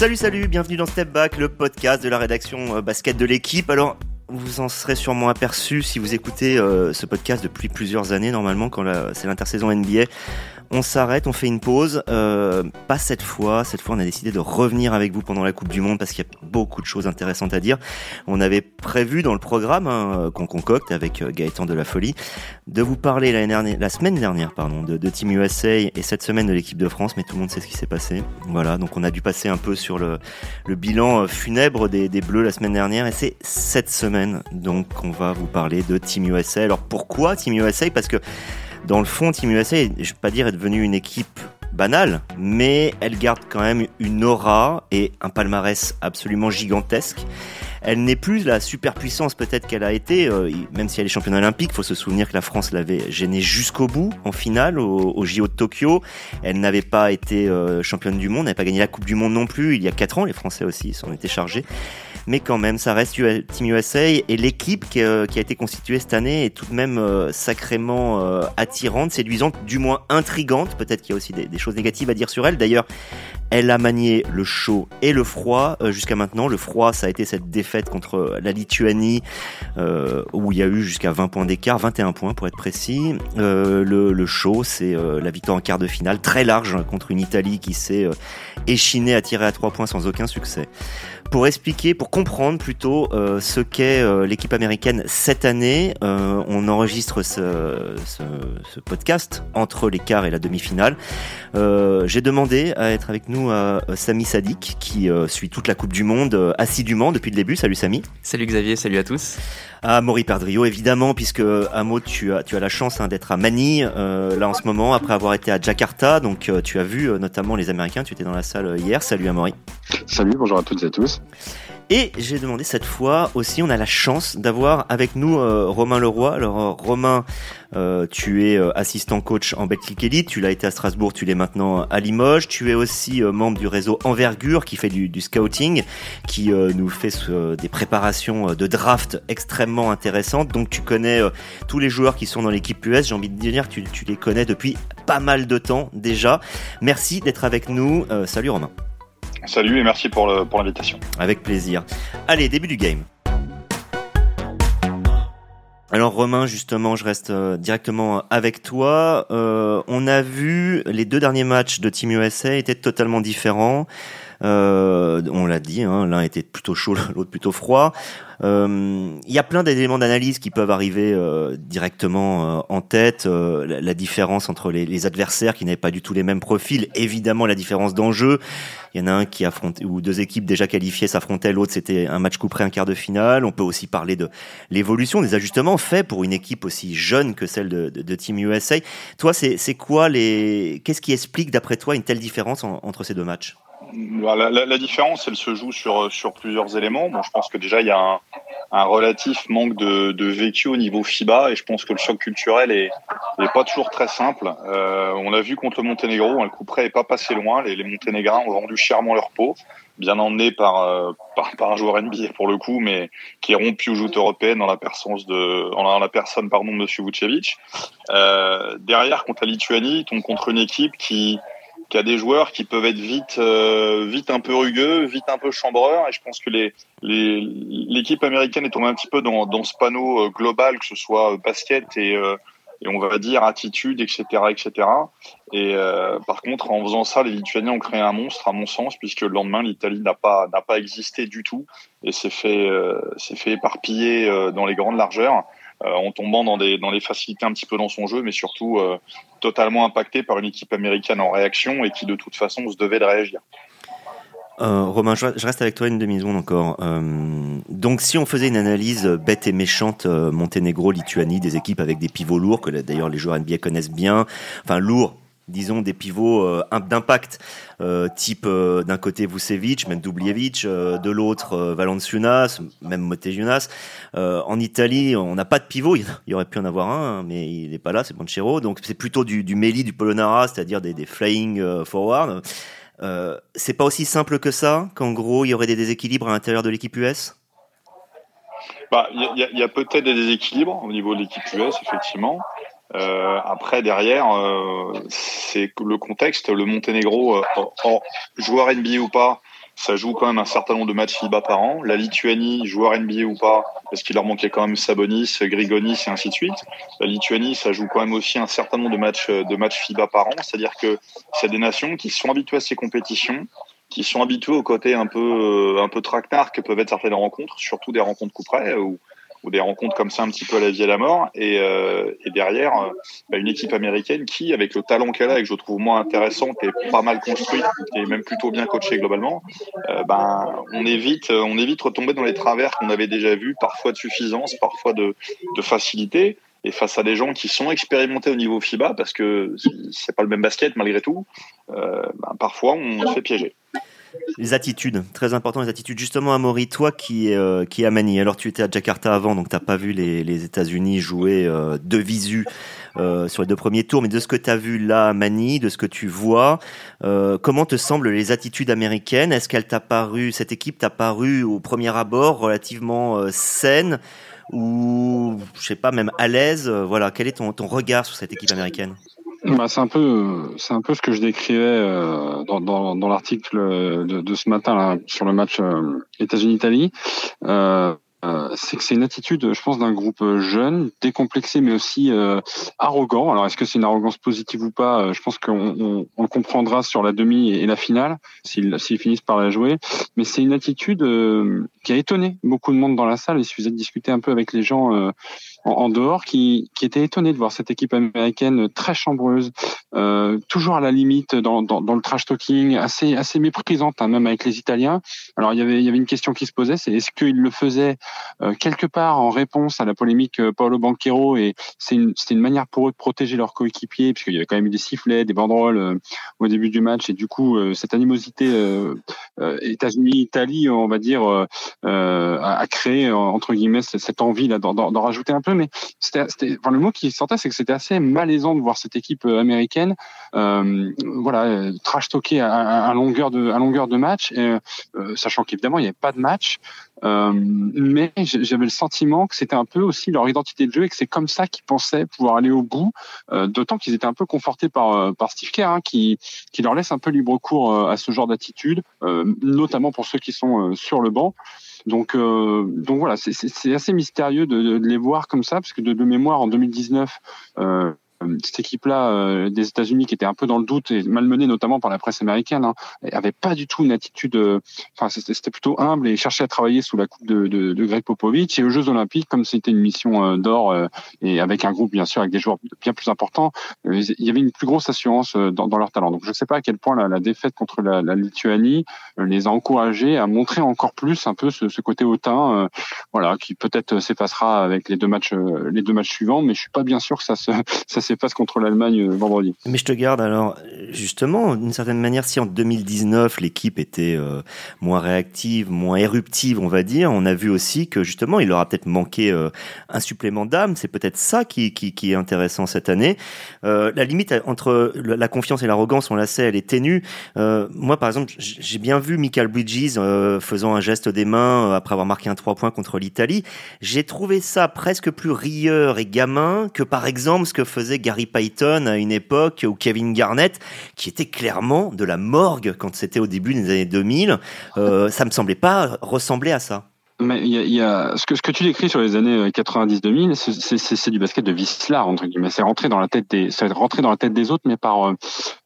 Salut, salut, bienvenue dans Step Back, le podcast de la rédaction euh, basket de l'équipe. Alors, vous en serez sûrement aperçu si vous écoutez euh, ce podcast depuis plusieurs années, normalement, quand c'est l'intersaison NBA on s'arrête, on fait une pause. Euh, pas cette fois. Cette fois, on a décidé de revenir avec vous pendant la Coupe du Monde parce qu'il y a beaucoup de choses intéressantes à dire. On avait prévu dans le programme hein, qu'on concocte avec euh, Gaëtan de la Folie de vous parler la, semaine dernière pardon, de, Team USA et cette semaine de l'équipe de France, mais tout le monde sait ce qui s'est passé. Voilà, donc on a dû passer un peu sur le, bilan euh, funèbre des, des Bleus la semaine dernière et c'est cette semaine donc on va vous parler de Team USA. Alors pourquoi Team USA Parce que dans le fond, Team USA, je ne vais pas dire est devenue une équipe banale, mais elle garde quand même une aura et un palmarès absolument gigantesque. Elle n'est plus la superpuissance peut-être qu'elle a été, euh, même si elle est championne olympique. Faut se souvenir que la France l'avait gênée jusqu'au bout en finale au, JO de Tokyo. Elle n'avait pas été euh, championne du monde, n'avait pas gagné la Coupe du Monde non plus. Il y a quatre ans, les Français aussi s'en étaient chargés mais quand même, ça reste Team USA et l'équipe qui, a été constituée cette année est tout de même euh, sacrément euh, attirante, séduisante, du moins intrigante. Peut-être qu'il y a aussi des, choses négatives à dire sur elle. D'ailleurs, elle a manié le chaud et le froid euh, jusqu'à maintenant. Le froid, ça a été cette défaite contre la Lituanie où il y a eu jusqu'à 20 points d'écart, 21 points pour être précis. Le, le, chaud, c'est la victoire en quart de finale très large contre une Italie qui s'est échinée à tirer à 3 points sans aucun succès pour expliquer, pour comprendre plutôt euh, ce qu'est euh, l'équipe américaine cette année. Euh, on enregistre ce, ce, ce, podcast entre quarts et la demi-finale. J'ai demandé à être avec nous à Samy Sadik, qui suit toute la Coupe du Monde assidûment depuis le début. Salut Samy. Salut Xavier, salut à tous à Maury Perdrio, évidemment, puisque Amo, tu as, tu as la chance hein, d'être à Manille euh, là en ce moment, après avoir été à Jakarta. Donc, euh, tu as vu euh, notamment les Américains. Tu étais dans la salle hier. Salut Amaury. Salut, bonjour à toutes et à tous. Et j'ai demandé cette fois aussi, on a la chance d'avoir avec nous euh, Romain Leroy. Alors euh, Romain, euh, tu es assistant coach en Betclic Elite, tu l'as été à Strasbourg, tu l'es maintenant à Limoges. Tu es aussi membre du réseau Envergure qui fait du, scouting, qui nous fait des préparations de draft extrêmement intéressantes. Donc tu connais tous les joueurs qui sont dans l'équipe US. J'ai envie de dire que tu les connais depuis pas mal de temps déjà. Merci d'être avec nous. salut Romain. Salut et merci pour l'invitation. Avec plaisir. Allez, début du game. Alors Romain, justement, je reste euh, directement avec toi. Euh, on a vu les deux derniers matchs de Team USA étaient totalement différents. Euh, on l'a dit, hein, l'un était plutôt chaud, l'autre plutôt froid. Euh, il y a plein d'éléments d'analyse qui peuvent arriver euh, directement en tête. La, différence entre les, les adversaires qui n'avaient pas du tout les mêmes profils, évidemment la différence d'enjeu. Il y en a un qui affrontait, ou deux équipes déjà qualifiées s'affrontaient, l'autre c'était un match couperé, un quart de finale. On peut aussi parler de l'évolution, des ajustements faits pour une équipe aussi jeune que celle de, de, de Team USA. Toi, c'est quoi les, qu'est-ce qui explique d'après toi une telle différence entre ces deux matchs? La, la, différence, elle se joue sur, sur plusieurs éléments. Bon, je pense que déjà, il y a un, relatif manque de, de, vécu au niveau FIBA et je pense que le choc culturel est, est pas toujours très simple. Euh, on l'a vu contre le Monténégro, hein, le coup près est pas passé loin. Les, les Monténégrins ont vendu chèrement leur peau, bien emmenés par, euh, par, un joueur NBA pour le coup, mais qui est rompu aux joutes européennes dans la de, dans la personne pardon, de Monsieur Vucevic. Euh, derrière, contre la Lituanie, tombe contre une équipe qui qui a des joueurs qui peuvent être vite, euh, vite un peu rugueux, vite un peu chambreurs. Et je pense que les, l'équipe américaine est tombée un petit peu dans, dans ce panneau euh, global, que ce soit basket et, euh, et on va dire attitude, etc., etc. Et par contre, en faisant ça, les Lituaniens ont créé un monstre, à mon sens, puisque le lendemain, l'Italie n'a pas n'a pas existé du tout et s'est fait s'est fait éparpiller dans les grandes largeurs. Euh, en tombant dans, des, les facilités un petit peu dans son jeu, mais surtout euh, totalement impacté par une équipe américaine en réaction et qui de toute façon se devait de réagir. Euh, Romain, je reste avec toi une demi-seconde encore. Euh, donc, si on faisait une analyse bête et méchante, euh, Monténégro, Lituanie, des équipes avec des pivots lourds, que d'ailleurs les joueurs NBA connaissent bien, enfin lourds, disons des pivots euh, d'impact, euh, type euh, d'un côté Vucevic, même Dubljevic, de l'autre Valanciunas, même Motejunas. en Italie, on n'a pas de pivot, il aurait pu en avoir un, mais il n'est pas là, c'est Banchero. Donc c'est plutôt du, du Meli, du Polonara, c'est-à-dire des, flying forward. c'est pas aussi simple que ça, qu'en gros il y aurait des déséquilibres à l'intérieur de l'équipe US bah, il y a peut-être des déséquilibres au niveau de l'équipe US, effectivement. Euh, après, derrière, euh, c'est le contexte. Le Monténégro, euh, joueur NBA ou pas, ça joue quand même un certain nombre de matchs FIBA par an. La Lituanie, joueur NBA ou pas, parce qu'il leur manquait quand même Sabonis, Grigonis et ainsi de suite. La Lituanie, ça joue quand même aussi un certain nombre de matchs, de matchs FIBA par an. C'est-à-dire que c'est des nations qui sont habituées à ces compétitions, qui sont habituées au côté un peu, un peu traquenard que peuvent être certaines rencontres, surtout des rencontres coup près, où ou des rencontres comme ça un petit peu à la vie et à la mort. Et, euh, et derrière, euh, bah, une équipe américaine qui, avec le talent qu'elle a et que je trouve moins intéressante et pas mal construite, et même plutôt bien coachée globalement, euh, ben, on évite, on évite retomber dans les travers qu'on avait déjà vus, parfois de suffisance, parfois de, de facilité et face à des gens qui sont expérimentés au niveau FIBA, parce que c'est pas le même basket malgré tout, euh, ben, parfois on se fait piéger. Les attitudes, très important les attitudes. Justement, Amaury, toi qui, euh, qui à Manille, alors tu étais à Jakarta avant, donc tu n'as pas vu les, les États-Unis jouer euh, de visu euh, sur les deux premiers tours, mais de ce que tu as vu là à Manille, de ce que tu vois, euh, comment te semblent les attitudes américaines? Est-ce qu'elle t'a paru, cette équipe t'a paru au premier abord relativement euh, saine ou, je sais pas, même à l'aise? Voilà, quel est ton, ton regard sur cette équipe américaine? Bah, c'est un peu, c'est un peu ce que je décrivais euh, dans, dans, dans l'article de, de, ce matin là, sur le match euh, États-Unis-Italie. Euh, euh, c'est que c'est une attitude, je pense, d'un groupe jeune, décomplexé, mais aussi euh, arrogant. Alors, est-ce que c'est une arrogance positive ou pas? Euh, Je pense qu'on on, on, le comprendra sur la demi et la finale, s'ils, s'ils finissent par la jouer. Mais c'est une attitude qui a étonné beaucoup de monde dans la salle. Il suffisait de discuter un peu avec les gens en, dehors qui, qui étaient étonnés de voir cette équipe américaine très chambreuse, euh, toujours à la limite dans, dans, dans, le trash talking, assez assez méprisante hein, même avec les Italiens. Alors il y avait il y avait une question qui se posait, c'est est-ce qu'ils le faisaient euh, quelque part en réponse à la polémique euh, Paolo Banquero et c'est une c'était une manière pour eux de protéger leurs coéquipiers puisqu'il y avait quand même eu des sifflets, des banderoles euh, au début du match et du coup cette animosité États-Unis-Italie, on va dire, a, a, créé entre guillemets cette envie là d'en rajouter un peu mais c'était, enfin, le mot qui sortait, c'est que c'était assez malaisant de voir cette équipe euh, américaine, euh, voilà, euh, trash talker à, longueur de, à longueur de match, et, euh, sachant qu'évidemment il n'y avait pas de match. Euh, mais j'avais le sentiment que c'était un peu aussi leur identité de jeu et que c'est comme ça qu'ils pensaient pouvoir aller au bout. Euh, D'autant qu'ils étaient un peu confortés par par Steve Kerr, hein, qui qui leur laisse un peu libre cours à ce genre d'attitude, notamment pour ceux qui sont sur le banc. Donc, euh, donc voilà, c'est assez mystérieux de, les voir comme ça, parce que de, mémoire, en 2019, euh, euh, cette équipe-là euh, des États-Unis qui était un peu dans le doute et malmenée notamment par la presse américaine, hein, avait pas du tout une attitude. Euh, enfin, c'était plutôt humble et cherchait à travailler sous la coupe de, de, de Greg Popovich. Et aux Jeux Olympiques, comme c'était une mission d'or et avec un groupe bien sûr avec des joueurs bien plus importants, il y avait une plus grosse assurance dans, dans leur talent. Donc, je ne sais pas à quel point la, la défaite contre la, la, Lituanie les a encouragés à montrer encore plus un peu ce, ce côté hautain, voilà, qui peut-être s'effacera avec les deux matchs, les deux matchs suivants. Mais je suis pas bien sûr que ça se ça passe contre l'Allemagne euh, vendredi. Mais je te garde alors, justement, d'une certaine manière, si en 2019 l'équipe était euh, moins réactive, moins éruptive, on va dire, on a vu aussi que justement il leur a peut-être manqué euh, un supplément d'âme. C'est peut-être ça qui, qui, qui, est intéressant cette année. la limite entre la confiance et l'arrogance, on la sait, elle est ténue. moi, par exemple, j'ai bien vu Michael Bridges faisant un geste des mains après avoir marqué un 3 points contre l'Italie. J'ai trouvé ça presque plus rieur et gamin que par exemple ce que faisait Gary Payton à une époque ou Kevin Garnett, qui était clairement de la morgue quand c'était au début des années 2000. Euh, ça me semblait pas ressembler à ça. Mais il y a, y a, ce que ce que tu décris sur les années 90-2000, euh, c'est du basket de vice-là entre guillemets. C'est rentré dans la tête des, c'est rentré dans la tête des autres, mais par euh,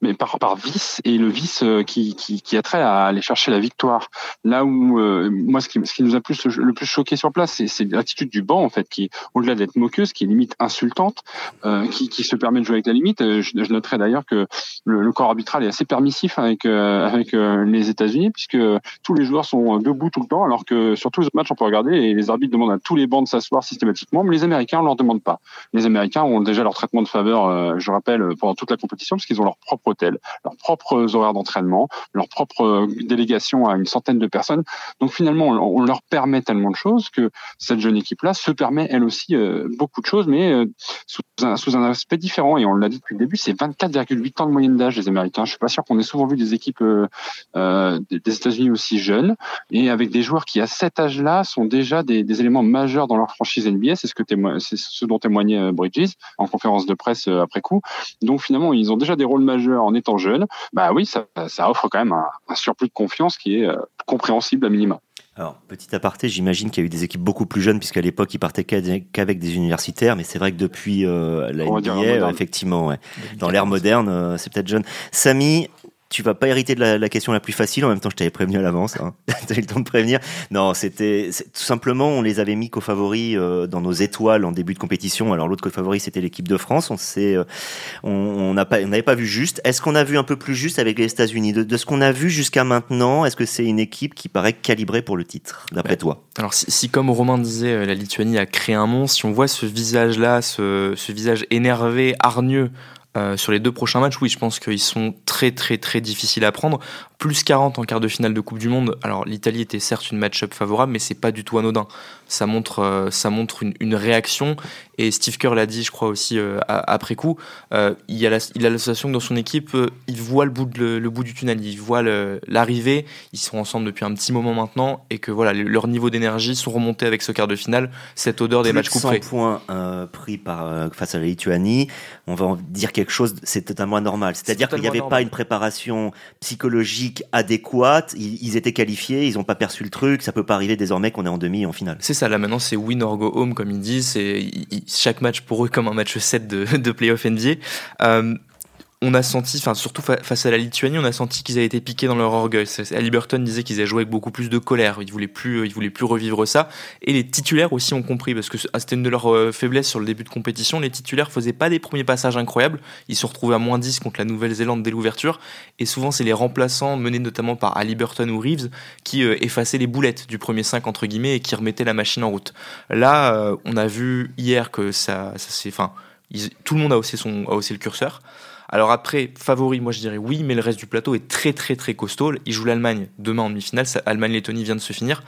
mais par par vice et le vice euh, qui qui, qui a trait à aller chercher la victoire. Là où moi ce qui ce qui nous a plus le plus choqué sur place, c'est l'attitude du banc en fait, qui au-delà d'être moqueuse, qui est limite insultante, euh, qui qui se permet de jouer avec la limite. Je, je noterai d'ailleurs que le, le, corps arbitral est assez permissif avec avec les États-Unis puisque tous les joueurs sont debout tout le temps, alors que sur tous on peut regarder et les arbitres demandent à tous les bancs de s'asseoir systématiquement, mais les Américains, on leur demande pas. Les Américains ont déjà leur traitement de faveur, euh, je rappelle, pendant toute la compétition, parce qu'ils ont leur propre hôtel, leurs propres horaires d'entraînement, leur propre euh, délégation à une centaine de personnes. Donc finalement, on, leur permet tellement de choses que cette jeune équipe-là se permet elle aussi euh, beaucoup de choses, mais sous, un, sous un aspect différent. Et on l'a dit depuis le début, c'est 24,8 ans de moyenne d'âge des Américains. Je suis pas sûr qu'on ait souvent vu des équipes des États-Unis aussi jeunes et avec des joueurs qui à cet âge-là sont déjà des, des, éléments majeurs dans leur franchise NBA. C'est ce que c'est ce dont témoignait euh, Bridges en conférence de presse euh, après coup. Donc finalement, ils ont déjà des rôles majeurs en étant jeunes. Bah oui, ça, ça offre quand même un, un surplus de confiance qui est euh, compréhensible à minima. Alors, petit aparté, j'imagine qu'il y a eu des équipes beaucoup plus jeunes, puisqu'à l'époque, ils partaient qu'avec des universitaires, mais c'est vrai que depuis euh, la NBA, effectivement, ouais. dans l'ère moderne, euh, c'est peut-être jeune. Samy, tu vas pas hériter de la, question la plus facile. En même temps, je t'avais prévenu à l'avance. Hein. T'as eu le temps de prévenir. Non, c'était tout simplement, on les avait mis co-favoris euh, dans nos étoiles en début de compétition. Alors l'autre co-favori, c'était l'équipe de France. On s'est, euh, on n'avait pas vu juste. Est-ce qu'on a vu un peu plus juste avec les États-Unis? De, de, ce qu'on a vu jusqu'à maintenant Est-ce que c'est une équipe qui paraît calibrée pour le titre, d'après toi? Alors si, si, comme Romain disait, euh, la Lituanie a créé un monstre, si on voit ce visage-là, ce, ce visage énervé, hargneux euh, sur les deux prochains matchs, oui, je pense qu'ils sont très très très difficiles à prendre plus 40 en quart de finale de Coupe du Monde. Alors l'Italie était certes une match-up favorable, mais c'est pas du tout anodin. Ça montre, euh, ça montre une, réaction. Et Steve Kerr l'a dit, je crois aussi euh, après coup. Euh, il, a la, il a l'association que dans son équipe, il voit le bout, de, le, bout du tunnel, il voit l'arrivée. Ils sont ensemble depuis un petit moment maintenant, et que voilà, leur niveau d'énergie sont remontés avec ce quart de finale. Cette odeur des matchs couperés. 100 points pris par face à la Lituanie. On va en dire quelque chose, c'est totalement anormal. C'est-à-dire qu'il n'y avait pas une préparation psychologique adéquate, ils, étaient qualifiés, ils n'ont pas perçu le truc, ça peut pas arriver désormais qu'on est en demi et en finale. C'est ça, là maintenant c'est win or go home comme ils disent, chaque match pour eux comme un match 7 de, de playoff NBA. Euh, on a senti, enfin surtout face à la Lituanie, on a senti qu'ils avaient été piqués dans leur orgueil. Burton disait qu'ils avaient joué avec beaucoup plus de colère, ils voulaient plus, ils voulaient plus revivre ça. Et les titulaires aussi ont compris parce que ah, c'était une de leurs euh, faiblesses sur le début de compétition. Les titulaires faisaient pas des premiers passages incroyables. Ils se retrouvaient à moins 10 contre la Nouvelle-Zélande dès l'ouverture. Et souvent, c'est les remplaçants menés notamment par Burton ou Reeves qui euh, effaçaient les boulettes du premier 5 entre guillemets et qui remettaient la machine en route. Là, euh, on a vu hier que ça, enfin, tout le monde a haussé son, a haussé le curseur. Alors après, favori, moi je dirais oui, mais le reste du plateau est très très très costaud. Il joue l'Allemagne demain en demi-finale. Allemagne-Lettonie vient de se finir.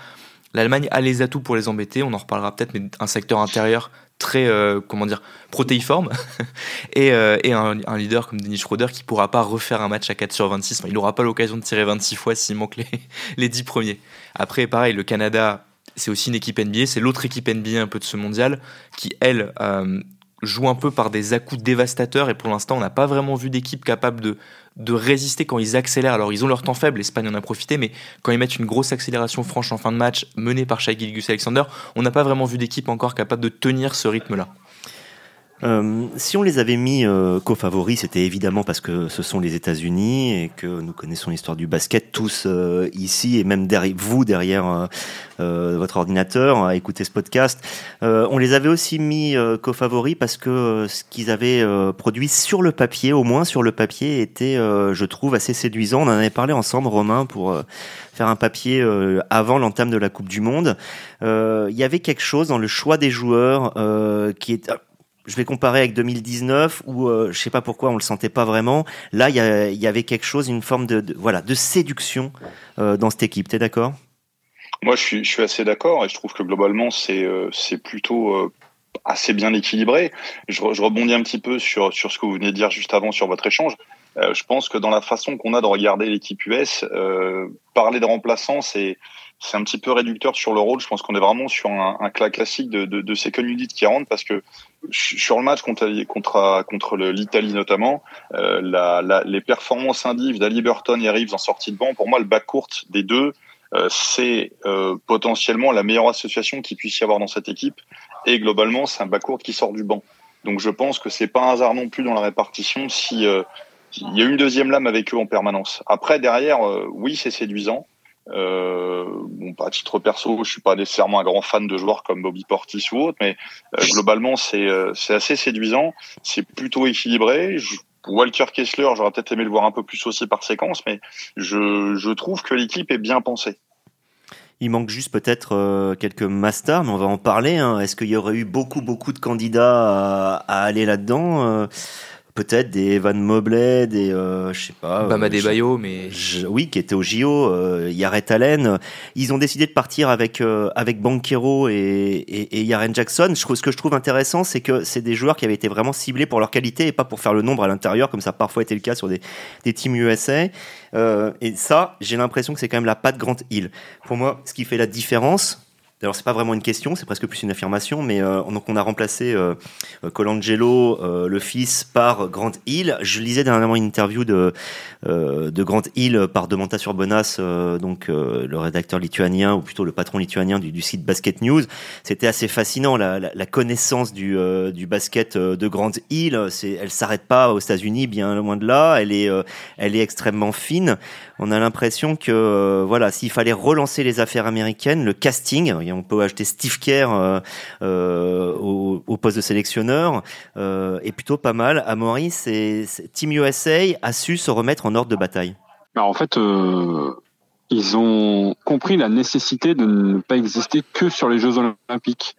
L'Allemagne a les atouts pour les embêter. On en reparlera peut-être, mais un secteur intérieur très euh, comment dire protéiforme et, euh, un, leader comme Denis Schroeder qui pourra pas refaire un match à 4 sur 26 il n'aura pas l'occasion de tirer 26 fois s'il manque les, les 10 premiers après pareil le Canada c'est aussi une équipe NBA c'est l'autre équipe NBA un peu de ce mondial qui elle euh, joue un peu par des à-coups dévastateurs et pour l'instant on n'a pas vraiment vu d'équipe capable de, de résister quand ils accélèrent. Alors ils ont leur temps faible, l'Espagne en a profité, mais quand ils mettent une grosse accélération franche en fin de match menée par Shai Gilgus Alexander, on n'a pas vraiment vu d'équipe encore capable de tenir ce rythme-là. Euh, si on les avait mis euh, co-favoris, c'était évidemment parce que ce sont les États-Unis et que nous connaissons l'histoire du basket tous euh, ici et même vous derrière votre ordinateur à écouter ce podcast. on les avait aussi mis co-favoris parce que ce qu'ils avaient produit sur le papier, au moins sur le papier, était, je trouve, assez séduisant. On en avait parlé ensemble, Romain, pour faire un papier avant l'entame de la Coupe du Monde. Il y avait quelque chose dans le choix des joueurs qui est je vais comparer avec 2019 où euh, je sais pas pourquoi on le sentait pas vraiment. Là, il y, avait quelque chose, une forme de, voilà de séduction euh, dans cette équipe. T'es d'accord? Moi, je suis, assez d'accord et je trouve que globalement c'est euh, c'est plutôt euh, assez bien équilibré. Je, je, rebondis un petit peu sur sur ce que vous venez de dire juste avant sur votre échange. je pense que dans la façon qu'on a de regarder l'équipe US, parler de remplaçants, c'est c'est un petit peu réducteur sur le rôle. Je pense qu'on est vraiment sur un, un classique de, de, de qui rentre parce que sur le match contre contre contre l'Italie notamment, euh, la, la, les performances indives d'Ali Burton et Reeves en sortie de banc, pour moi le bac court des deux, euh, c'est euh, potentiellement la meilleure association qu'il puisse y avoir dans cette équipe. Et globalement, c'est un bac court qui sort du banc. Donc je pense que c'est pas un hasard non plus dans la répartition si euh, il y a une deuxième lame avec eux en permanence. Après derrière, euh, oui c'est séduisant. Euh, bon, à titre perso, je suis pas nécessairement un grand fan de joueurs comme Bobby Portis ou autre, mais euh, globalement, c'est euh, assez séduisant. C'est plutôt équilibré. Je, Walker Kessler, j'aurais peut-être aimé le voir un peu plus aussi par séquence, mais je, je trouve que l'équipe est bien pensée. Il manque juste peut-être euh, quelques masters, mais on va en parler. Hein. Est-ce qu'il y aurait eu beaucoup, beaucoup de candidats à, à aller là-dedans peut-être des Evan Mobley, des euh, je sais pas. Bama euh, Bayo, mais oui, qui était au JO, euh, Yaret Allen. Ils ont décidé de partir avec euh, avec Banquero et, et, et Yaren Jackson. Je trouve, ce que je trouve intéressant, c'est que c'est des joueurs qui avaient été vraiment ciblés pour leur qualité et pas pour faire le nombre à l'intérieur, comme ça a parfois été le cas sur des des teams USA. Euh, et ça, j'ai l'impression que c'est quand même la patte Grant Hill. Pour moi, ce qui fait la différence, Alors c'est pas vraiment une question, c'est presque plus une affirmation, mais euh, donc on a remplacé euh, Colangelo, euh, le fils, par Grant Hill. Je lisais dernièrement une interview de de Grant Hill par Demanta Surbonas, donc le rédacteur lituanien ou plutôt le patron lituanien du, site Basket News. C'était assez fascinant la, la, connaissance du du basket de Grant Hill. Elle s'arrête pas aux États-Unis, bien loin de là. Elle est elle est extrêmement fine. On a l'impression que voilà, s'il fallait relancer les affaires américaines, le casting on peut acheter Steve Kerr euh, euh, au, poste de sélectionneur euh, est plutôt pas mal. À Maurice, Team USA a su se remettre en ordre de bataille. Bah, en fait, ils ont compris la nécessité de ne pas exister que sur les Jeux Olympiques.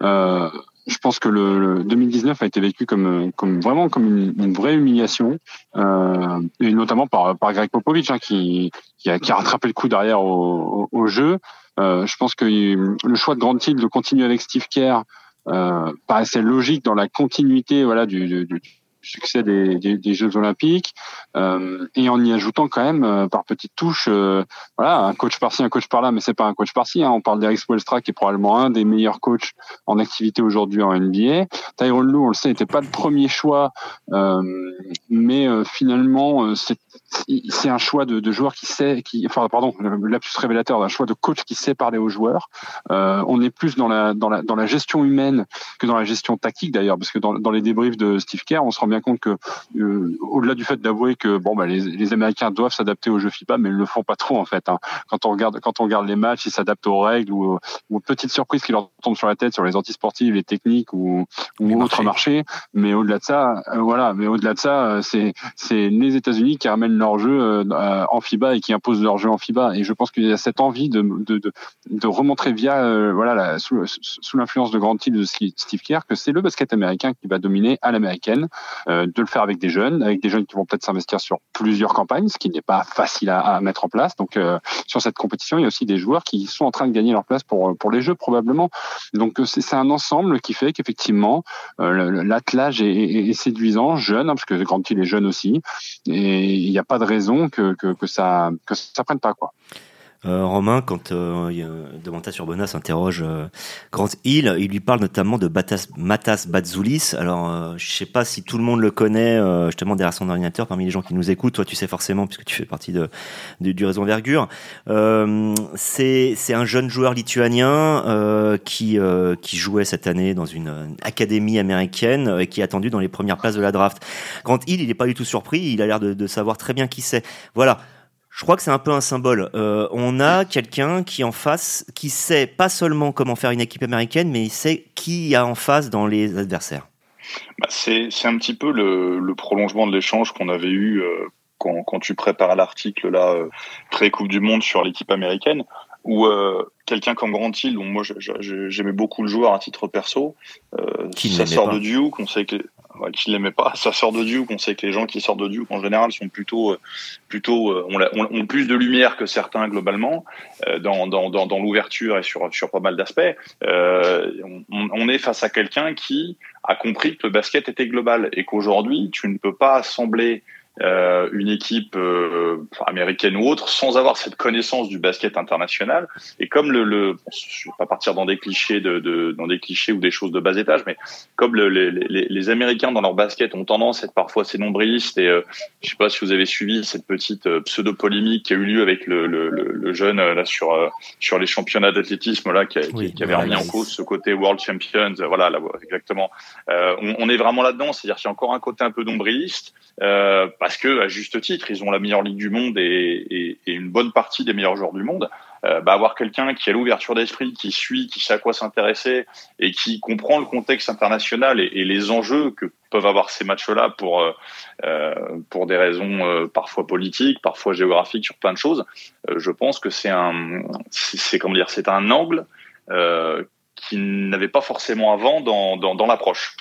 je pense que le, 2019 a été vécu comme, vraiment comme une, vraie humiliation, et notamment par, Greg Popovich hein, qui, a, rattrapé le coup derrière au, au jeu. Euh, je pense que le choix de Grant Hill de continuer avec Steve Kerr euh, paraissait logique dans la continuité voilà du, succès des, Jeux Olympiques euh, et en y ajoutant quand même par petites touches voilà un coach par-ci un coach par-là mais c'est pas un coach par-ci hein. on parle d'Eric Spoelstra qui est probablement un des meilleurs coachs en activité aujourd'hui en NBA Tyron Lue on le sait n'était pas le premier choix mais finalement c'est c'est un choix de, de, joueur qui sait, qui, enfin pardon, l'absus révélateur d'un choix de coach qui sait parler aux joueurs. Euh, on est plus dans la, dans la dans la gestion humaine que dans la gestion tactique d'ailleurs, parce que dans, dans les débriefs de Steve Kerr, on se rend bien compte que euh, au-delà du fait d'avouer que bon bah les, les Américains doivent s'adapter au jeu FIBA, mais ils le font pas trop en fait. Hein. Quand on regarde quand on regarde les matchs, ils s'adaptent aux règles ou, ou aux petites surprises qui leur tombent sur la tête sur les antisportives, les techniques ou, ou autres marchés. Mais au-delà de ça, euh, voilà. Mais au-delà de ça, euh, c'est c'est les États-Unis qui ramènent leur jeu euh, en FIBA et qui imposent leur jeu en FIBA. Et je pense qu'il y a cette envie de, de, de, de remontrer via, euh, voilà, sous, l'influence de Grant Hill de Steve Kerr, que c'est le basket américain qui va dominer à l'américaine, euh, de le faire avec des jeunes, avec des jeunes qui vont peut-être s'investir sur plusieurs campagnes, ce qui n'est pas facile à, mettre en place. Donc sur cette compétition, il y a aussi des joueurs qui sont en train de gagner leur place pour pour les jeux probablement. Donc c'est un ensemble qui fait qu'effectivement l'attelage est, est, est, séduisant, jeune, hein, parce que Grant Hill est jeune aussi, et il n'y a pas de raison que, ça que ça prenne pas quoi. Euh, Romain, quand euh, Demanta Surbona s'interroge euh, Grant Hill, il lui parle notamment de Batas, Matas Batzoulis. Alors, euh, je sais pas si tout le monde le connaît, euh, justement derrière son ordinateur, parmi les gens qui nous écoutent. Toi, tu sais forcément, puisque tu fais partie de, de du réseau Envergure. Euh, c'est un jeune joueur lituanien qui, qui jouait cette année dans une, académie américaine et qui est attendu dans les premières places de la draft. Grant Hill, il n'est pas du tout surpris. Il a l'air de, de savoir très bien qui c'est. Voilà. Je crois que c'est un peu un symbole. Euh, on a quelqu'un qui en face, qui sait pas seulement comment faire une équipe américaine, mais il sait qui y a en face dans les adversaires. Bah c'est un petit peu le, le prolongement de l'échange qu'on avait eu euh, quand, quand, tu prépares l'article là euh, pré Coupe du Monde sur l'équipe américaine, où euh, quelqu'un comme Grant Hill, dont moi j'aimais beaucoup le joueur à titre perso, euh, qui ça sort pas. de Duke, on sait que ouais, qui l'aimait pas, ça sort de Duke, on sait que les gens qui sortent de Duke en général sont plutôt, euh, plutôt ont, ont, plus de lumière que certains globalement euh, dans, dans, dans, dans l'ouverture et sur, sur pas mal d'aspects. On, on, est face à quelqu'un qui a compris que le basket était global et qu'aujourd'hui tu ne peux pas assembler euh, une équipe euh, américaine ou autre sans avoir cette connaissance du basket international. Et comme le, le bon, je vais pas partir dans des clichés de, de, dans des clichés ou des choses de bas étage, mais comme le, les, les, les, Américains dans leur basket ont tendance à être parfois assez nombrilistes et euh, je sais pas si vous avez suivi cette petite euh, pseudo polémique qui a eu lieu avec le, le, le jeune euh, là sur euh, sur les championnats d'athlétisme là qui, oui, qui, avait remis en cause ce côté World Champions. Voilà, là, exactement. on, on est vraiment là-dedans, c'est-à-dire qu'il y a encore un côté un peu nombriliste. Euh, parce que à juste titre, ils ont la meilleure ligue du monde et, une bonne partie des meilleurs joueurs du monde. Euh, bah, avoir quelqu'un qui a l'ouverture d'esprit, qui suit, qui sait à quoi s'intéresser et qui comprend le contexte international et, les enjeux que peuvent avoir ces matchs-là pour euh, euh pour des raisons parfois politiques, parfois géographiques sur plein de choses. Je pense que c'est un c'est comment dire c'est un angle qui n'avait pas forcément avant dans, dans l'approche.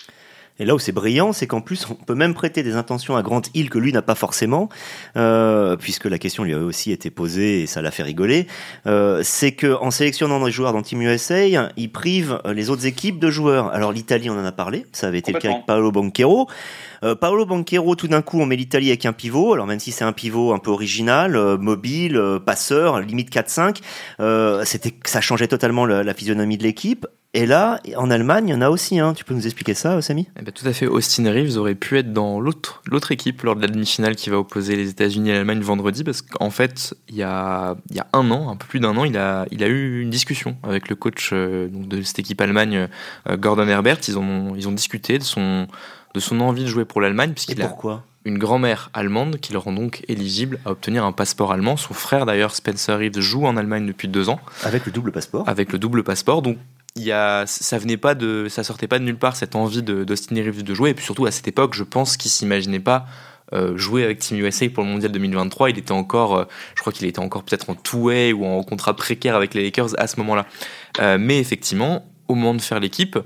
Et là où c'est brillant, c'est qu'en plus, on peut même prêter des intentions à Grant Hill que lui n'a pas forcément, euh, puisque la question lui a aussi été posée et ça l'a fait rigoler. Euh, c'est que en sélectionnant des joueurs dans Team USA, il prive les autres équipes de joueurs. Alors l'Italie, on en a parlé, ça avait été le cas avec Paolo Banquero. Euh, Paolo Banquero, tout d'un coup, on met l'Italie avec un pivot. Alors même si c'est un pivot un peu original, euh, mobile, euh, passeur, limite 4-5, euh, c'était, ça changeait totalement la, la physionomie de l'équipe. Et là, en Allemagne, il y en a aussi. Hein. Tu peux nous expliquer ça, Samy? Eh ben, Tout à fait. Austin Reeves aurait pu être dans l'autre, l'autre équipe lors de la demi-finale qui va opposer les États-Unis et l'Allemagne vendredi, parce qu'en fait, il y, a, il y a un an, un peu plus d'un an, il a, il a eu une discussion avec le coach euh, donc de cette équipe Allemagne, euh, Gordon Herbert. Ils ont, ils ont discuté de son, de son envie de jouer pour l'Allemagne, puisqu'il a une grand-mère allemande qui le rend donc éligible à obtenir un passeport allemand. Son frère d'ailleurs, Spencer Reeves, joue en Allemagne depuis deux ans. Avec le double passeport Avec le double passeport. Donc ça venait pas de, ça sortait pas de nulle part cette envie d'Austin Reeves de jouer. Et puis surtout à cette époque, je pense qu'il s'imaginait pas euh, jouer avec Team USA pour le Mondial 2023. Il était encore, euh, je crois qu'il était encore peut-être en two-way ou en contrat précaire avec les Lakers à ce moment-là. Euh, mais effectivement, au moment de faire l'équipe,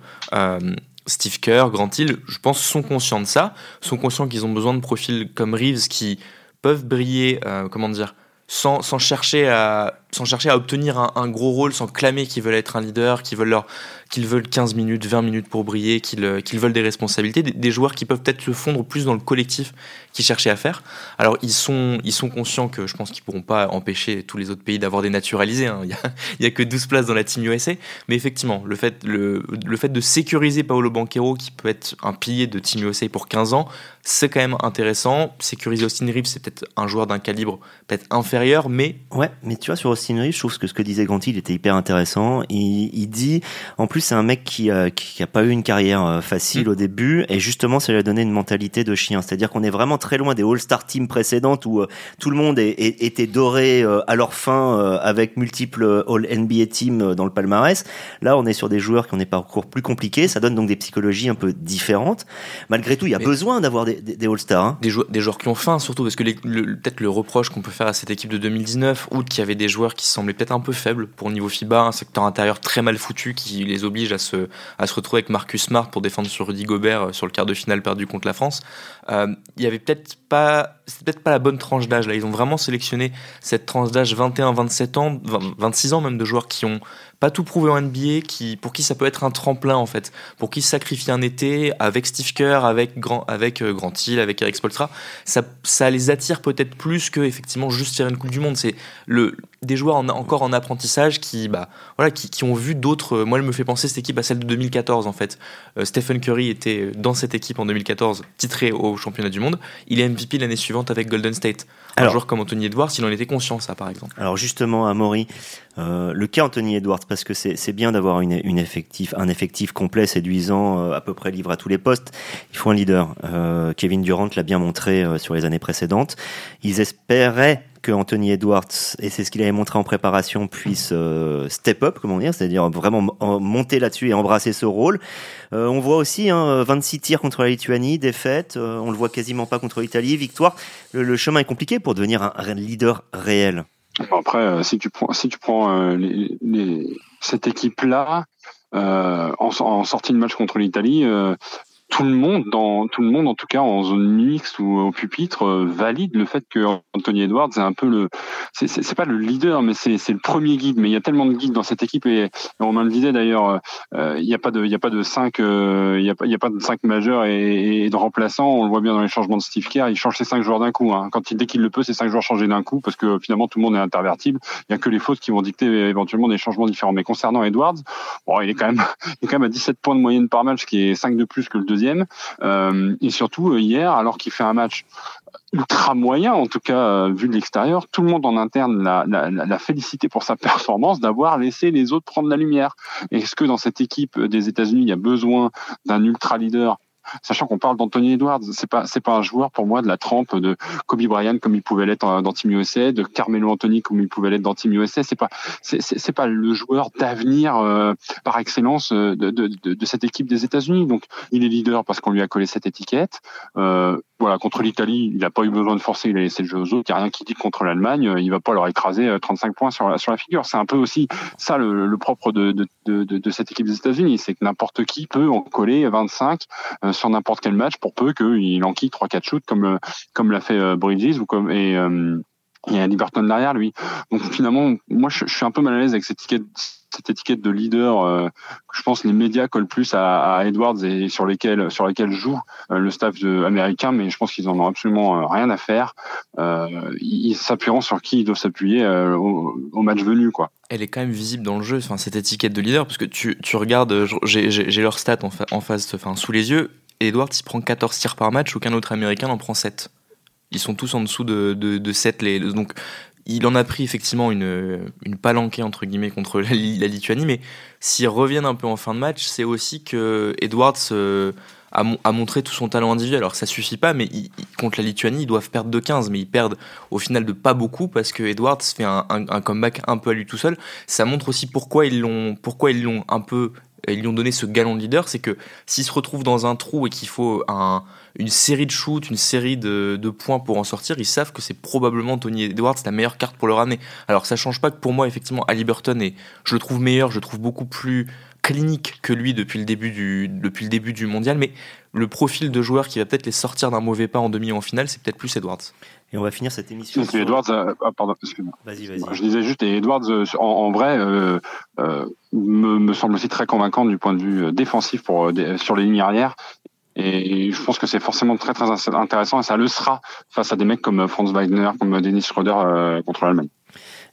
Steve Kerr, Grant Hill, je pense, sont conscients de ça, sont conscients qu'ils ont besoin de profils comme Reeves qui peuvent briller, comment dire, sans, chercher à, sans chercher à obtenir un, gros rôle, sans clamer qu'ils veulent être un leader, qu'ils veulent, leur, qu'ils veulent 15 minutes, 20 minutes pour briller, qu'ils, qu'ils veulent des responsabilités, des, joueurs qui peuvent peut-être se fondre plus dans le collectif qu'ils cherchaient à faire. Alors ils sont, ils sont conscients que je pense qu'ils pourront pas empêcher tous les autres pays d'avoir des naturalisés. Hein. Il y a, a que 12 places dans la Team USA, mais effectivement, le fait, le, le fait de sécuriser Paolo Banquero, qui peut être un pilier de Team USA pour 15 ans, c'est quand même intéressant. Sécuriser Austin Reeves, c'est peut-être un joueur d'un calibre peut-être inférieur, mais ouais, mais tu vois sur Austin Reeves, je trouve que ce que disait Ganti, il était hyper intéressant. Il, il dit, en plus, c'est un mec qui a, qui a pas eu une carrière facile mmh. au début, et justement, ça lui a donné une mentalité de chien. C'est-à-dire qu'on est vraiment très loin des All-Star Teams précédentes où euh, tout le monde est, est, était doré euh, à leur fin euh, avec multiples All-NBA Teams dans le palmarès. Là, on est sur des joueurs qui ont des parcours plus compliqués. Ça donne donc des psychologies un peu différentes. Malgré tout, il y a mais besoin d'avoir des, des, des All-Stars. Hein. Des, jou des joueurs qui ont faim, surtout parce que peut-être le reproche qu'on peut faire à cette équipe de 2019, ou qu'il y avait des joueurs qui semblaient peut-être un peu faibles pour le niveau FIBA, un secteur intérieur très mal foutu qui les oblige à se, à se retrouver avec Marcus Smart pour défendre sur Rudy Gobert sur le quart de finale perdu contre la France. Euh, il y avait peut-être pas, peut-être pas la bonne tranche d'âge là. Ils ont vraiment sélectionné cette tranche d'âge 21-27 ans, 20, 26 ans même de joueurs qui ont pas tout prouvé en NBA, qui, pour qui ça peut être un tremplin en fait, pour qui sacrifier un été avec Steve Kerr, avec Grand, avec euh, Grant Hill, avec Eric Spolstra, ça, ça les attire peut-être plus que effectivement juste faire une Coupe du Monde. C'est le des joueurs en, encore en apprentissage qui, bah, voilà, qui, qui ont vu d'autres. Moi, elle me fait penser cette équipe à celle de 2014 en fait. Euh, Stephen Curry était dans cette équipe en 2014, titré au championnat du monde. Il est MVP l'année suivante avec Golden State. Alors, un joueur comme Anthony Edwards, il en était conscient, ça par exemple. Alors justement, Amaury, euh, le cas Anthony Edwards, parce que c'est bien d'avoir une, une effectif, un effectif complet, séduisant, euh, à peu près libre à tous les postes. Il faut un leader. Euh, Kevin Durant l'a bien montré euh, sur les années précédentes. Ils espéraient que Anthony Edwards, et c'est ce qu'il avait montré en préparation, puisse euh, step up, comment dire, c'est-à-dire vraiment monter là-dessus et embrasser ce rôle. Euh, on voit aussi hein, 26 tirs contre la Lituanie, défaite, euh, on le voit quasiment pas contre l'Italie, victoire. Le, le, chemin est compliqué pour devenir un, leader réel. Après, euh, si tu prends, euh, cette équipe-là en, en, sortie de match contre l'Italie, tout le monde, dans tout le monde en tout cas en zone mixte ou au pupitre, euh, valide le fait que Anthony Edwards est un peu le, c'est pas le leader, mais c'est le premier guide. Mais il y a tellement de guides dans cette équipe et, et Romain le disait d'ailleurs, euh, il n'y a pas de, il y a pas de cinq, euh, il y a pas, il y a pas de cinq majeurs et, et, de remplaçants. On le voit bien dans les changements de Steve Kerr, il change ses cinq joueurs d'un coup. Hein. Quand il, dès qu'il le peut, ces cinq joueurs changent d'un coup parce que finalement tout le monde est intervertible. Il y a que les fautes qui vont dicter éventuellement des changements différents. Mais concernant Edwards, bon, il est quand même, il est quand même à 17 points de moyenne par match, qui est 5 de plus que le deuxième. Euh, et surtout hier, alors qu'il fait un match ultra moyen, en tout cas euh, vu de l'extérieur, tout le monde en interne l'a, la, la félicité pour sa performance d'avoir laissé les autres prendre la lumière. Est-ce que dans cette équipe des États-Unis, il y a besoin d'un ultra leader sachant qu'on parle d'Anthony Edwards, c'est pas c'est pas un joueur pour moi de la trempe de Kobe Bryant comme il pouvait l'être dans Team USA, de Carmelo Anthony comme il pouvait l'être dans Team USA. C'est pas c'est pas le joueur d'avenir euh, par excellence de, de, de, de, cette équipe des États-Unis. Donc il est leader parce qu'on lui a collé cette étiquette. Euh, voilà, contre l'Italie, il n'a pas eu besoin de forcer, il a laissé le jeu aux autres. Il n'y a rien qui dit contre l'Allemagne, il va pas leur écraser 35 points sur la, figure. C'est un peu aussi ça le, propre de, cette équipe des États-Unis, c'est que n'importe qui peut en coller 25 sur n'importe quel match pour peu qu'il enquille 3-4 shoots comme comme l'a fait Bridges ou comme et il y a Liberton derrière lui. Donc finalement, moi je, suis un peu mal à l'aise avec cette étiquette, cette étiquette de leader euh, je pense les médias collent plus à, Edwards et sur lesquels sur lesquels joue euh, le staff américain, mais je pense qu'ils en ont absolument euh, rien à faire. Ils s'appuieront sur qui ils doivent s'appuyer au, match venu, quoi. Elle est quand même visible dans le jeu, enfin cette étiquette de leader, parce que tu, tu regardes, j'ai leur stats en, en face, enfin sous les yeux. Edwards il prend 14 tirs par match, aucun autre américain n'en prend 7. Ils sont tous en dessous de, de, 7. Les, donc, il en a pris effectivement une, une palanquée entre guillemets contre la, Lituanie, mais s'ils reviennent un peu en fin de match, c'est aussi que Edwards euh, a, montré tout son talent individuel. Alors ça suffit pas, mais contre la Lituanie, ils doivent perdre de 15, mais ils perdent au final de pas beaucoup parce que Edwards fait un, comeback un peu à lui tout seul. Ça montre aussi pourquoi ils l'ont, un peu, ils lui ont donné ce galon de leader, c'est que s'il se retrouve dans un trou et qu'il faut un une série de shoots, une série de, points pour en sortir, ils savent que c'est probablement Tony Edwards la meilleure carte pour le ramener. Alors ça change pas que pour moi, effectivement, Ali Burton, et je le trouve meilleur, je le trouve beaucoup plus clinique que lui depuis le début du, depuis le début du mondial, mais le profil de joueur qui va peut-être les sortir d'un mauvais pas en demi ou en finale, c'est peut-être plus Edwards. Et on va finir cette émission. Edwards, euh, ah, pardon, Vas-y, vas-y. Je disais juste, et Edwards, euh, en, vrai, euh, me, me, semble aussi très convaincant du point de vue défensif pour, sur les lignes arrières. Et je pense que c'est forcément très très intéressant et ça le sera face à des mecs comme Franz Wagner, comme Dennis Schroeder euh, contre l'Allemagne.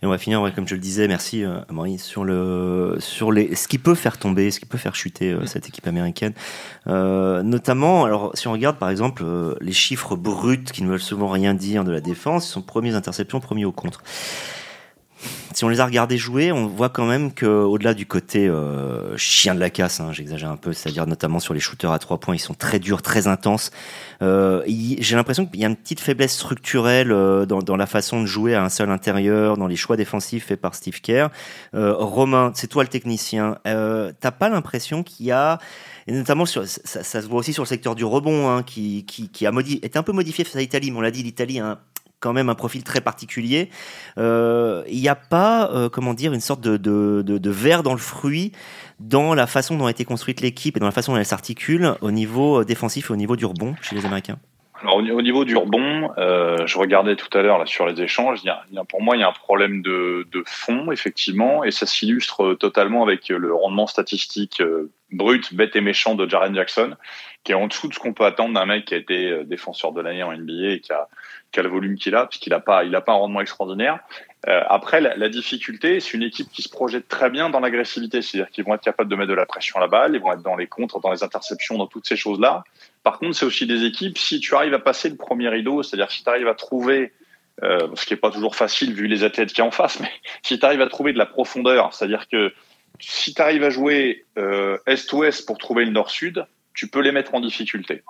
Et on va finir, comme je le disais, merci euh, Maurice, sur le sur les ce qui peut faire tomber, ce qui peut faire chuter euh, cette équipe américaine. Euh, notamment, alors si on regarde par exemple les chiffres bruts qui ne veulent souvent rien dire de la défense, ils sont premiers interceptions, premiers au contre si on les a regardés jouer, on voit quand même que au-delà du côté euh, chien de la casse, hein, j'exagère un peu, c'est-à-dire notamment sur les shooters à trois points, ils sont très durs, très intenses. Euh, J'ai l'impression qu'il y a une petite faiblesse structurelle euh, dans, dans, la façon de jouer à un seul intérieur, dans les choix défensifs faits par Steve Kerr. Euh, Romain, c'est toi le technicien. Euh, T'as pas l'impression qu'il y a et notamment sur, ça, ça, se voit aussi sur le secteur du rebond, hein, qui, qui, qui a modi été un peu modifié face à l'Italie, mais on l'a dit, l'Italie a un quand même un profil très particulier. Euh, il n'y a pas, euh, comment dire, une sorte de, de, de, verre dans le fruit dans la façon dont a été construite l'équipe et dans la façon dont elle s'articule au niveau euh, défensif et au niveau du rebond chez les Américains? Alors au niveau du rebond, je regardais tout à l'heure sur les échanges. Y a, pour moi, il y a un problème de, de fond effectivement, et ça s'illustre totalement avec le rendement statistique brut, bête et méchant de Jaren Jackson, qui est en dessous de ce qu'on peut attendre d'un mec qui a été défenseur de l'année en NBA et qui a quel volume qu'il a, puisqu'il n'a pas, pas un rendement extraordinaire. Euh, après, la, difficulté, c'est une équipe qui se projette très bien dans l'agressivité, c'est-à-dire qu'ils vont être capables de mettre de la pression à la balle, ils vont être dans les contres, dans les interceptions, dans toutes ces choses-là. Par contre, c'est aussi des équipes, si tu arrives à passer le premier rideau, c'est-à-dire si tu arrives à trouver, euh, ce qui est pas toujours facile vu les athlètes qui en face, mais si tu arrives à trouver de la profondeur, c'est-à-dire que si tu arrives à jouer euh, est-ouest pour trouver le nord-sud, tu peux les mettre en difficulté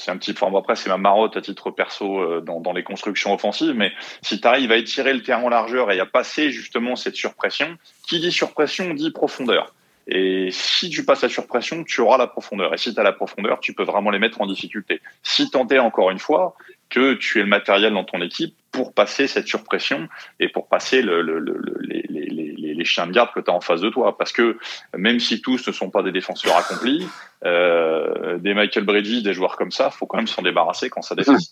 c'est un petit peu, après c'est ma marotte à titre perso euh, dans, les constructions offensives, mais si tu arrives à étirer le terrain en largeur et à passer justement cette surpression, qui dit surpression dit profondeur. Et si tu passes la surpression, tu auras la profondeur. Et si tu as la profondeur, tu peux vraiment les mettre en difficulté. Si tant est encore une fois que tu es le matériel dans ton équipe pour passer cette surpression et pour passer le, le, le, les, les chiens de garde que tu as en face de toi. Parce que même si tous ne sont pas des défenseurs accomplis, euh, des Michael Bridges, des joueurs comme ça, faut quand même s'en débarrasser quand ça défend.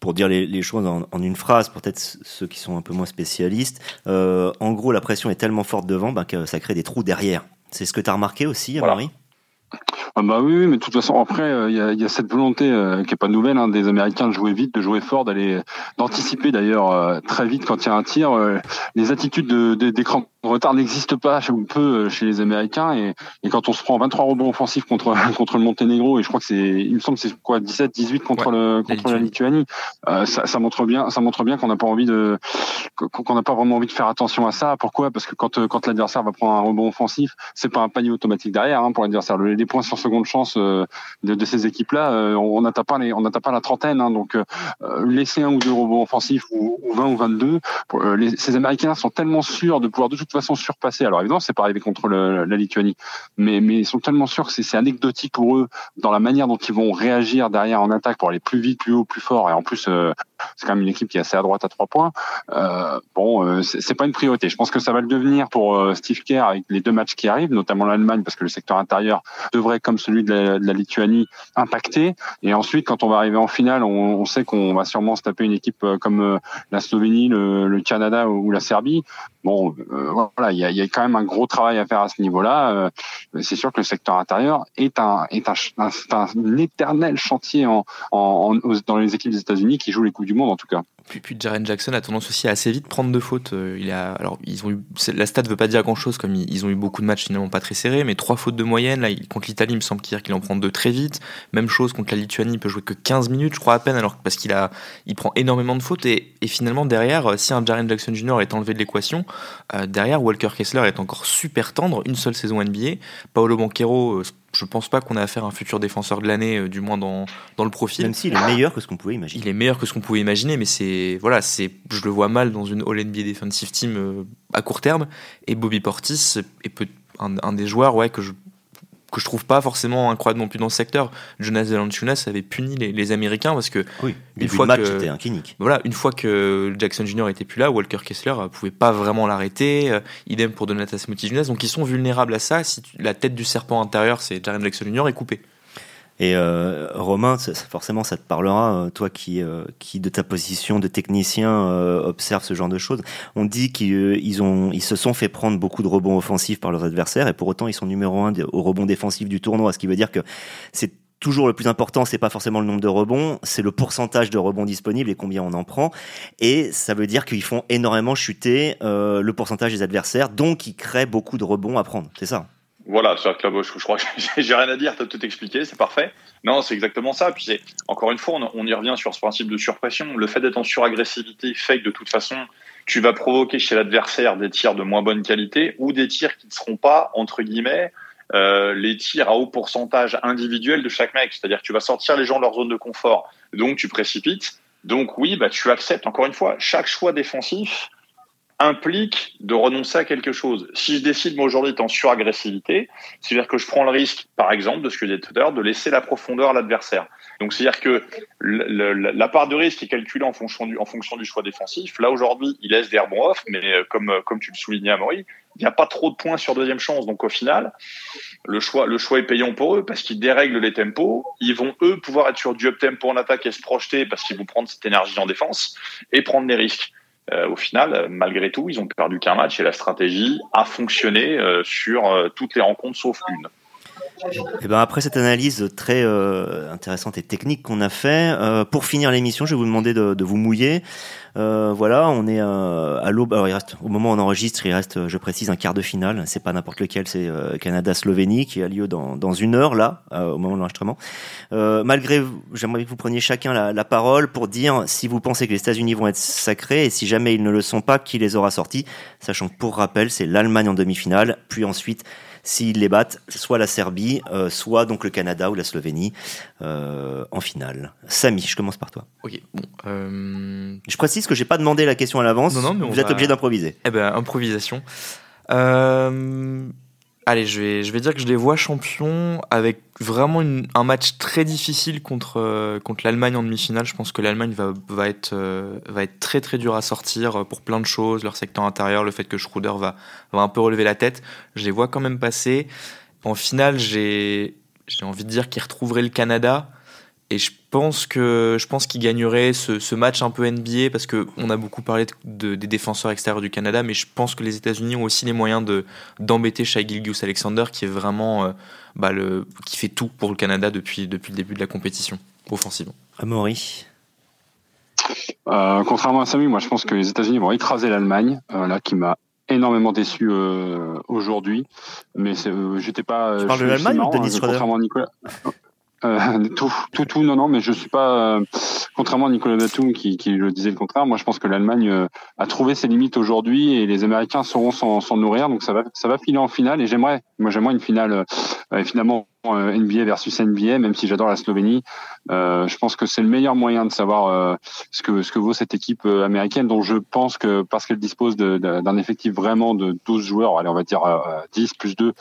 Pour dire les, choses en, une phrase, peut-être ceux qui sont un peu moins spécialistes, euh, en gros, la pression est tellement forte devant bah, que ça crée des trous derrière. C'est ce que tu as remarqué aussi, voilà. Marie ah bah oui, mais de toute façon après euh, il y, a, y, a, cette volonté euh, qui est pas nouvelle hein, des Américains de jouer vite, de jouer fort, d'aller d'anticiper d'ailleurs euh, très vite quand il y a un tir. les attitudes d'écran de, de, retard n'existent pas ou peu chez les Américains et, et, quand on se prend 23 rebonds offensifs contre contre le Monténégro et je crois que c'est il me semble c'est quoi 17 18 contre le contre la Lituanie, ça, ça, montre bien ça montre bien qu'on n'a pas envie de qu'on n'a pas vraiment envie de faire attention à ça. Pourquoi? Parce que quand quand l'adversaire va prendre un rebond offensif, c'est pas un panier automatique derrière hein, pour l'adversaire. Les points sur seconde chance euh, de, de, ces équipes-là, euh, on n'atteint pas les, on n'atteint pas la trentaine. Hein, donc euh, laisser un ou deux robots offensifs ou, ou 20 ou 22, pour, les, ces Américains sont tellement sûrs de pouvoir de toute façon surpassés. Alors évidemment, c'est pas arrivé contre la Lituanie, mais, ils sont tellement sûrs que c'est anecdotique pour eux dans la manière dont ils vont réagir derrière en attaque pour aller plus vite, plus haut, plus fort. Et en plus, euh, c'est quand même une équipe qui est assez à droite à trois points. Euh, bon, euh, c'est pas une priorité. Je pense que ça va le devenir pour euh, Steve Kerr avec les deux matchs qui arrivent, notamment l'Allemagne, parce que le secteur intérieur devrait, comme celui de la, Lituanie, impacter. Et ensuite, quand on va arriver en finale, on, sait qu'on va sûrement se taper une équipe comme la Slovénie, le Canada ou la Serbie. Bon, voilà, il y a, y a, quand même un gros travail à faire à ce niveau-là. c'est sûr que le secteur intérieur est un est un, un, un éternel chantier dans les équipes des États-Unis qui jouent les coups du monde en tout cas. Puis, Jaren Jackson a tendance aussi à assez vite prendre de fautes. Euh, ils ont eu, la stat veut pas dire grand chose, comme ils, ont eu beaucoup de matchs finalement pas très serrés, mais trois fautes de moyenne. Là, contre l'Italie, il me semble qu'il en prend deux très vite. Même chose contre la Lituanie, il peut jouer que 15 minutes, je crois à peine, alors parce qu'il prend énormément de fautes. Et, finalement, derrière, euh, si un Jaren Jackson Jr. est enlevé de l'équation, euh, derrière, Walker Kessler est encore super tendre, une seule saison NBA. Paolo Banquero, je pense pas qu'on a affaire à un futur défenseur de l'année, euh, du moins dans, dans le profil. Même s'il est meilleur que ce qu'on pouvait imaginer. Il est meilleur que ce qu'on pouvait imaginer, mais c'est voilà, c'est je le vois mal dans une All NBA Defensive Team euh, à court terme. Et Bobby Portis est peut un, un, des joueurs ouais que je que je trouve pas forcément incroyable non plus dans ce secteur. Jonas Valanciunas avait puni les, les, Américains parce que oui, une fois match que un clinique. Voilà, une fois que Jackson Jr était plus là, Walker Kessler pouvait pas vraiment l'arrêter. Euh, idem pour Donatas Motijunas, donc ils sont vulnérables à ça. Si tu, la tête du serpent intérieur, c'est Jaren Jackson Jr. est coupée. Et euh, Romain, forcément, ça te parlera, euh, toi qui, euh, qui de ta position de technicien euh, observe ce genre de choses. On dit qu'ils ont, ils se sont fait prendre beaucoup de rebonds offensifs par leurs adversaires, et pour autant, ils sont numéro un au rebond défensif du tournoi, ce qui veut dire que c'est toujours le plus important, c'est pas forcément le nombre de rebonds, c'est le pourcentage de rebonds disponibles et combien on en prend. Et ça veut dire qu'ils font énormément chuter euh, le pourcentage des adversaires, donc ils créent beaucoup de rebonds à prendre. C'est ça? Voilà, que là, je, je crois que j'ai rien à dire, tu as tout expliqué, c'est parfait. Non, c'est exactement ça. Puis encore une fois, on, on, y revient sur ce principe de surpression. Le fait d'être en suragressivité fait que de toute façon, tu vas provoquer chez l'adversaire des tirs de moins bonne qualité ou des tirs qui ne seront pas, entre guillemets, euh, les tirs à haut pourcentage individuel de chaque mec. C'est-à-dire que tu vas sortir les gens de leur zone de confort. Donc, tu précipites. Donc, oui, bah, tu acceptes, encore une fois, chaque choix défensif implique de renoncer à quelque chose. Si je décide, moi, aujourd'hui, d'être en suragressivité, c'est-à-dire que je prends le risque, par exemple, de ce que j'ai dit tout à l'heure, de laisser la profondeur à l'adversaire. Donc, c'est-à-dire que la part de risque est calculée en fonction du, choix défensif. Là, aujourd'hui, il laisse des rebonds off, mais euh, comme, comme tu le soulignais, Amaury, il n'y a pas trop de points sur deuxième chance. Donc, au final, le choix, le choix est payant pour eux parce qu'ils dérèglent les tempos. Ils vont, eux, pouvoir être sur du up-tempo en attaque et se projeter parce qu'ils vont prendre cette énergie en défense et prendre des risques. Euh, au final, malgré tout, ils ont perdu qu'un match et la stratégie a fonctionné euh, sur euh, toutes les rencontres sauf une. Et ben après cette analyse très euh, intéressante et technique qu'on a fait, euh, pour finir l'émission, je vais vous demander de, de vous mouiller. Euh, voilà, on est à l'aube. Au moment où on enregistre, il reste, je précise, un quart de finale. C'est pas n'importe lequel, c'est Canada-Slovénie qui a lieu dans, dans une heure là, au moment de l'enregistrement. malgré, j'aimerais que vous preniez chacun la, la, parole pour dire si vous pensez que les États-Unis vont être sacrés et si jamais ils ne le sont pas, qui les aura sortis, sachant que pour rappel, c'est l'Allemagne en demi-finale, puis ensuite s'ils les battent, soit la Serbie, euh, soit donc le Canada ou la Slovénie euh, en finale. Samy, je commence par toi. Ok. Bon, euh... Je précise que j'ai pas demandé la question à l'avance. Non, non, mais vous êtes va... obligé d'improviser. Eh ben, improvisation. Euh... Allez, je vais, je vais dire que je les vois champions avec vraiment un match très difficile contre, euh, contre l'Allemagne en demi-finale. Je pense que l'Allemagne va, va, être, euh, va être très très dur à sortir pour plein de choses. Leur secteur intérieur, le fait que Schroeder va, va un peu relever la tête. Je les vois quand même passer. En finale, j'ai envie de dire qu'ils retrouveraient le Canada. Et je pense que je pense qu'il gagnerait ce, ce, match un peu NBA parce que on a beaucoup parlé de, de, des défenseurs extérieurs du Canada, mais je pense que les États-Unis ont aussi les moyens de d'embêter Shai Gilgeous Alexander qui est vraiment euh, bah, le qui fait tout pour le Canada depuis depuis le début de la compétition offensivement. Amaury. Euh, contrairement à Samy, moi je pense que les États-Unis vont écraser l'Allemagne, euh, là qui m'a énormément déçu euh, aujourd'hui. Mais j'étais pas. Tu parles de l'Allemagne ou de Dennis Schroeder? Contrairement à Nicolas. Euh, tout, tout, non, non, mais je suis pas, euh, contrairement à Nicolas Batum qui, qui le disait le contraire. Moi, je pense que l'Allemagne euh, a trouvé ses limites aujourd'hui et les Américains sauront s'en nourrir. Donc ça va, ça va filer en finale. Et j'aimerais, moi, j'aimerais une finale. finalement, NBA versus NBA, même si j'adore la Slovénie. Euh, je pense que c'est le meilleur moyen de savoir euh, ce que ce que vaut cette équipe euh, américaine, dont je pense que parce qu'elle dispose d'un effectif vraiment de 12 joueurs, allez on va dire 10 plus 2,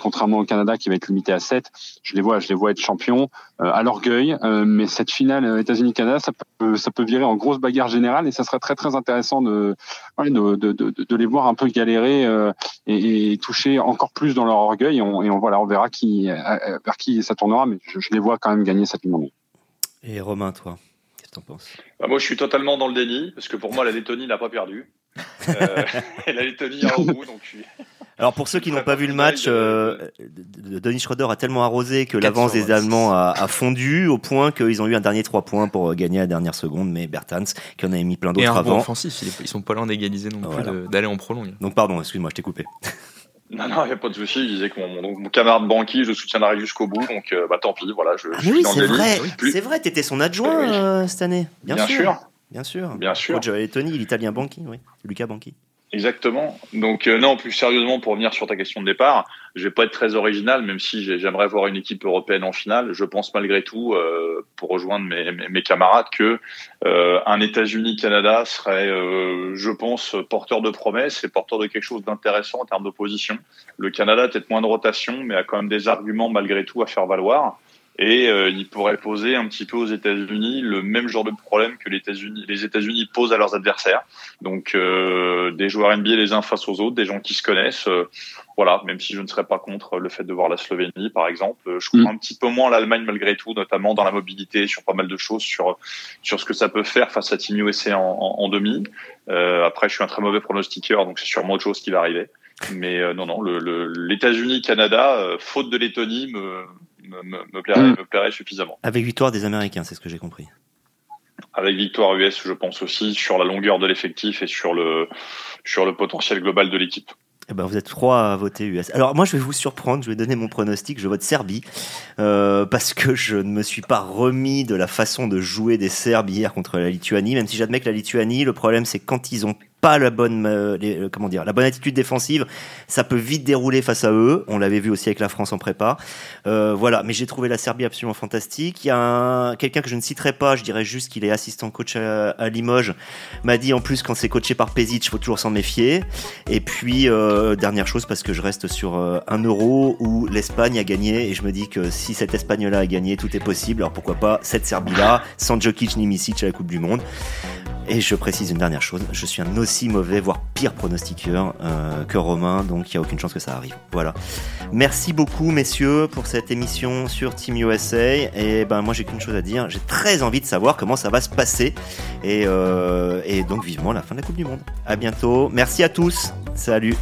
contrairement au Canada qui va être limité à 7, je les vois je les vois être champions à l'orgueil. mais cette finale États-Unis-Canada, ça peut ça peut virer en grosse bagarre générale et ça serait très très intéressant de de, de, de, les voir un peu galérer et, et, toucher encore plus dans leur orgueil. Et on, et on voilà on verra qui vers qui ça tournera, mais je, je les vois quand même gagner cette monde. Et Romain, toi, qu'est-ce que t'en penses? Bah Moi, je suis totalement dans le déni, parce que pour moi, la Lettonie n'a pas perdu. Euh, la Lettonie a au bout, donc Alors pour ceux qui n'ont pas vu le match, euh, Denis Schroeder a tellement arrosé que l'avance des Allemands a, a, fondu au point qu'ils ont eu un dernier 3 points pour gagner à la dernière seconde, mais Bertans qui en avait mis plein d'autres avant. Et un offensif, ils sont pas loin d'égaliser non plus, d'aller en prolongue. Donc pardon, excuse-moi, je t'ai coupé. Non, non, il n'y a pas de souci. Je disais que mon, mon, camarade Banqui, je soutiendrai jusqu'au bout. Donc, euh, bah, tant pis. Voilà, je, ah, oui, c'est vrai. C'est vrai, t'étais son adjoint euh, cette année. Bien, Bien sûr. Bien sûr. Bien sûr. Coach Tony, l'Italien Banqui, oui. Lucas Banqui. Exactement. Donc euh, non, plus sérieusement, pour revenir sur ta question de départ, je vais pas être très original, même si j'aimerais voir une équipe européenne en finale. Je pense malgré tout, euh, pour rejoindre mes, mes, camarades, que euh, un États-Unis-Canada serait, euh, je pense, porteur de promesses et porteur de quelque chose d'intéressant en termes d'opposition. Le Canada a peut-être moins de rotation, mais a quand même des arguments malgré tout à faire valoir et euh, il pourrait poser un petit peu aux États-Unis le même genre de problème que les États-Unis les États-Unis posent à leurs adversaires. Donc euh, des joueurs NBA les uns face aux autres, des gens qui se connaissent. Euh, voilà, même si je ne serais pas contre le fait de voir la Slovénie par exemple, je crois mm. un petit peu moins l'Allemagne malgré tout, notamment dans la mobilité, sur pas mal de choses, sur sur ce que ça peut faire face à Team USA en, en, demi. après, je suis un très mauvais pronostiqueur, donc c'est sûrement autre chose qui va arriver. Mais non, non, l'États-Unis-Canada, faute de Lettonie, me, me, plairait, mm. me plairait suffisamment. Avec victoire des Américains, c'est ce que j'ai compris. Avec victoire US, je pense aussi sur la longueur de l'effectif et sur le sur le potentiel global de l'équipe. Eh ben, vous êtes trois à voter US. Alors moi, je vais vous surprendre, je vais donner mon pronostic, je vote Serbie, euh, parce que je ne me suis pas remis de la façon de jouer des Serbes hier contre la Lituanie, même si j'admets que la Lituanie, le problème c'est quand ils ont pas la bonne, euh, euh, comment dire, la bonne attitude défensive, ça peut vite dérouler face à eux. On l'avait vu aussi avec la France en prépa. Euh, voilà, mais j'ai trouvé la Serbie absolument fantastique. Il y a quelqu'un que je ne citerai pas, je dirais juste qu'il est assistant coach à, Limoges, m'a dit en plus quand c'est coaché par Pezic, il faut toujours s'en méfier. Et puis euh, dernière chose parce que je reste sur un euro où l'Espagne a gagné et je me dis que si cette Espagne-là a gagné, tout est possible. Alors pourquoi pas cette Serbie-là, sans Jokic ni Misic à la Coupe du Monde. Et je précise une dernière chose, je suis un aussi mauvais, voire pire pronostiqueur euh, que Romain, donc il n'y a aucune chance que ça arrive. Voilà. Merci beaucoup messieurs pour cette émission sur Team USA. Et ben moi j'ai qu'une chose à dire, j'ai très envie de savoir comment ça va se passer. Et, euh, et donc vivement la fin de la Coupe du Monde. À bientôt. Merci à tous. Salut.